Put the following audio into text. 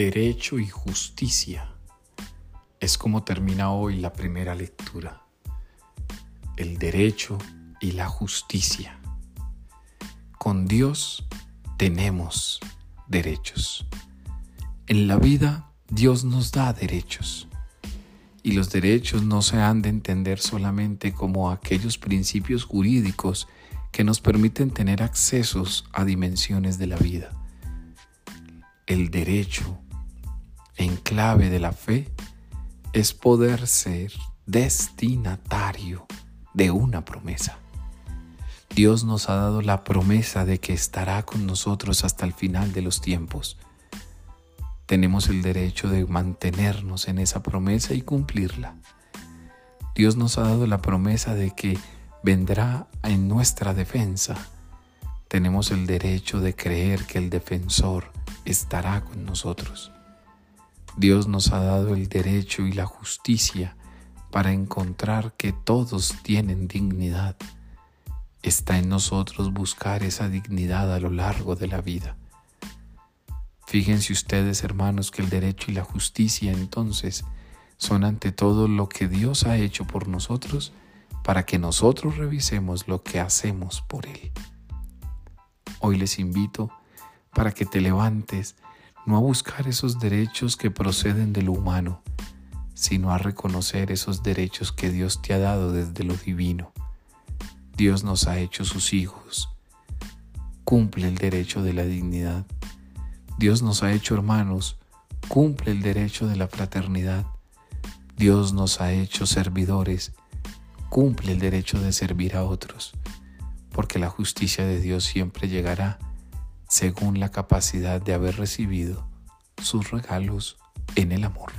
Derecho y justicia. Es como termina hoy la primera lectura. El derecho y la justicia. Con Dios tenemos derechos. En la vida Dios nos da derechos. Y los derechos no se han de entender solamente como aquellos principios jurídicos que nos permiten tener accesos a dimensiones de la vida el derecho en clave de la fe es poder ser destinatario de una promesa. Dios nos ha dado la promesa de que estará con nosotros hasta el final de los tiempos. Tenemos el derecho de mantenernos en esa promesa y cumplirla. Dios nos ha dado la promesa de que vendrá en nuestra defensa. Tenemos el derecho de creer que el defensor estará con nosotros. Dios nos ha dado el derecho y la justicia para encontrar que todos tienen dignidad. Está en nosotros buscar esa dignidad a lo largo de la vida. Fíjense ustedes, hermanos, que el derecho y la justicia entonces son ante todo lo que Dios ha hecho por nosotros para que nosotros revisemos lo que hacemos por Él. Hoy les invito para que te levantes, no a buscar esos derechos que proceden de lo humano, sino a reconocer esos derechos que Dios te ha dado desde lo divino. Dios nos ha hecho sus hijos. Cumple el derecho de la dignidad. Dios nos ha hecho hermanos. Cumple el derecho de la fraternidad. Dios nos ha hecho servidores. Cumple el derecho de servir a otros. Porque la justicia de Dios siempre llegará según la capacidad de haber recibido sus regalos en el amor.